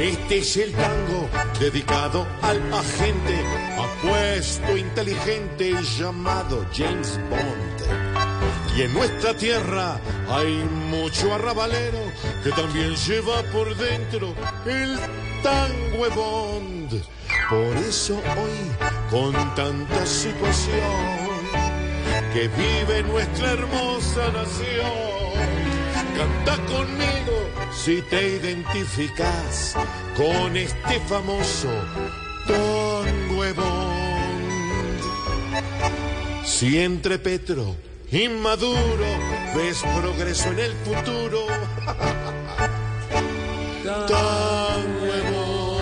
Este es el tango dedicado al agente apuesto, inteligente llamado James Bond. Y en nuestra tierra hay mucho arrabalero que también lleva por dentro el tango Bond. Por eso hoy, con tanta situación que vive nuestra hermosa nación, canta conmigo si te identificas con este famoso tango Bond. Si entre Petro y Maduro ves progreso en el futuro, tango Bond.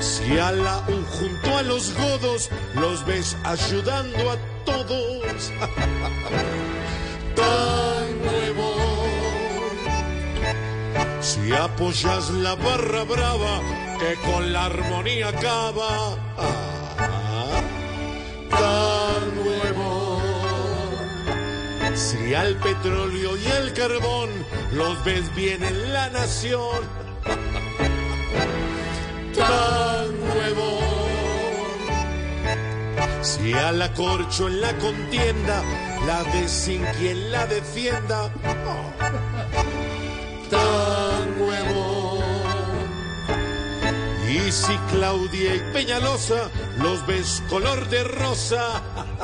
Si a la junto a los godos los ves ayudando a todos, tango Si apoyas la barra brava que con la armonía acaba, ah, tan nuevo. Si al petróleo y el carbón los ves bien en la nación, tan nuevo. Si a la corcho en la contienda la ves sin quien la defienda, tan Y si Claudia y Peñalosa los ves color de rosa,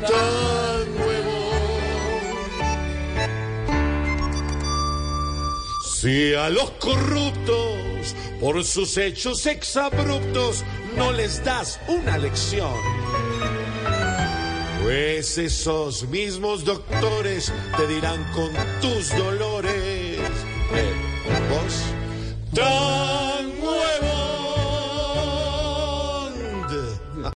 tan nuevo. Si a los corruptos por sus hechos exabruptos no les das una lección, pues esos mismos doctores te dirán con tus dolores,